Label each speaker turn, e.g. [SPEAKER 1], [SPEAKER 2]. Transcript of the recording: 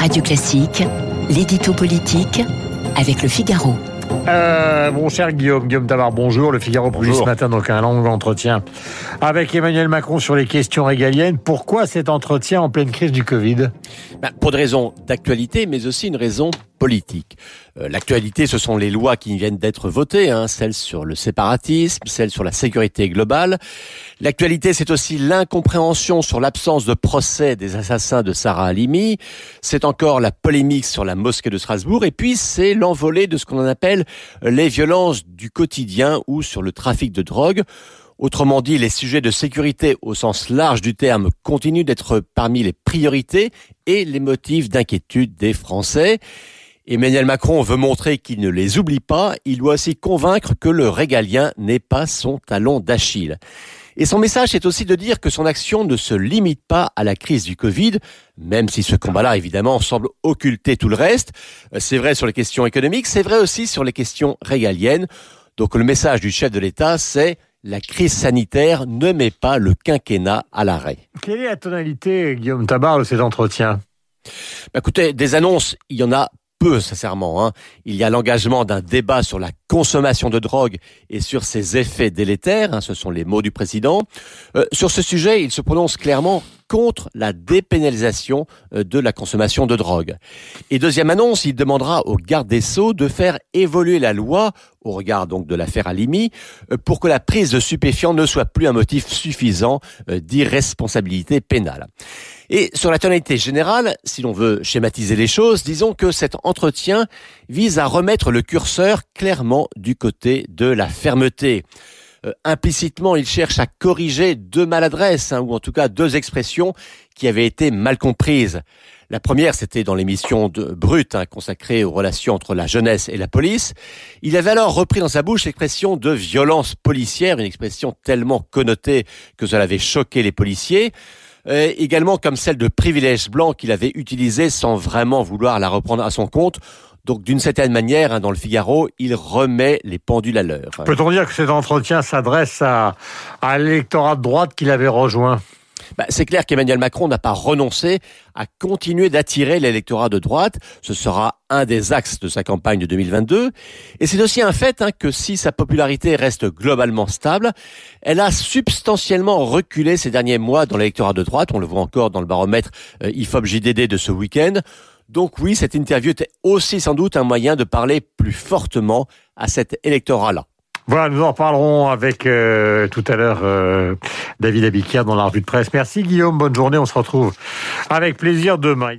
[SPEAKER 1] Radio Classique, l'édito politique avec le Figaro.
[SPEAKER 2] Euh, mon cher Guillaume, Guillaume Tabar, bonjour. Le Figaro publie ce matin donc un long entretien avec Emmanuel Macron sur les questions régaliennes. Pourquoi cet entretien en pleine crise du Covid?
[SPEAKER 3] Ben, Pour des raisons d'actualité, mais aussi une raison politique. Euh, l'actualité, ce sont les lois qui viennent d'être votées, hein, celles sur le séparatisme, celles sur la sécurité globale. L'actualité, c'est aussi l'incompréhension sur l'absence de procès des assassins de Sarah Halimi. C'est encore la polémique sur la mosquée de Strasbourg. Et puis, c'est l'envolée de ce qu'on appelle les violences du quotidien ou sur le trafic de drogue. Autrement dit, les sujets de sécurité au sens large du terme continuent d'être parmi les priorités et les motifs d'inquiétude des Français. Emmanuel Macron veut montrer qu'il ne les oublie pas, il doit aussi convaincre que le régalien n'est pas son talon d'Achille. Et son message est aussi de dire que son action ne se limite pas à la crise du Covid, même si ce combat-là, évidemment, semble occulter tout le reste. C'est vrai sur les questions économiques, c'est vrai aussi sur les questions régaliennes. Donc le message du chef de l'État, c'est la crise sanitaire ne met pas le quinquennat à l'arrêt.
[SPEAKER 2] Quelle est la tonalité, Guillaume Tabar, de cet entretien?
[SPEAKER 3] Bah, Écoutez, des annonces, il y en a peu, sincèrement. Hein. Il y a l'engagement d'un débat sur la consommation de drogue et sur ses effets délétères, hein, ce sont les mots du président. Euh, sur ce sujet, il se prononce clairement contre la dépénalisation euh, de la consommation de drogue. Et deuxième annonce, il demandera au garde des Sceaux de faire évoluer la loi au regard donc de l'affaire Alimi euh, pour que la prise de stupéfiants ne soit plus un motif suffisant euh, d'irresponsabilité pénale. Et sur la tonalité générale, si l'on veut schématiser les choses, disons que cet entretien vise à remettre le curseur clairement du côté de la fermeté. Euh, implicitement, il cherche à corriger deux maladresses, hein, ou en tout cas deux expressions qui avaient été mal comprises. La première, c'était dans l'émission de Brut, hein, consacrée aux relations entre la jeunesse et la police. Il avait alors repris dans sa bouche l'expression de violence policière, une expression tellement connotée que cela avait choqué les policiers. Euh, également comme celle de privilège blanc qu'il avait utilisée sans vraiment vouloir la reprendre à son compte. Donc d'une certaine manière, hein, dans le Figaro, il remet les pendules à l'heure.
[SPEAKER 2] Peut-on dire que cet entretien s'adresse à, à l'électorat de droite qu'il avait rejoint?
[SPEAKER 3] Bah, c'est clair qu'Emmanuel Macron n'a pas renoncé à continuer d'attirer l'électorat de droite. Ce sera un des axes de sa campagne de 2022. Et c'est aussi un fait hein, que si sa popularité reste globalement stable, elle a substantiellement reculé ces derniers mois dans l'électorat de droite. On le voit encore dans le baromètre euh, IFOP-JDD de ce week-end. Donc oui, cette interview était aussi sans doute un moyen de parler plus fortement à cet électorat-là.
[SPEAKER 2] Voilà, nous en reparlerons avec euh, tout à l'heure euh, David Abiquière dans la revue de presse. Merci Guillaume, bonne journée, on se retrouve avec plaisir demain.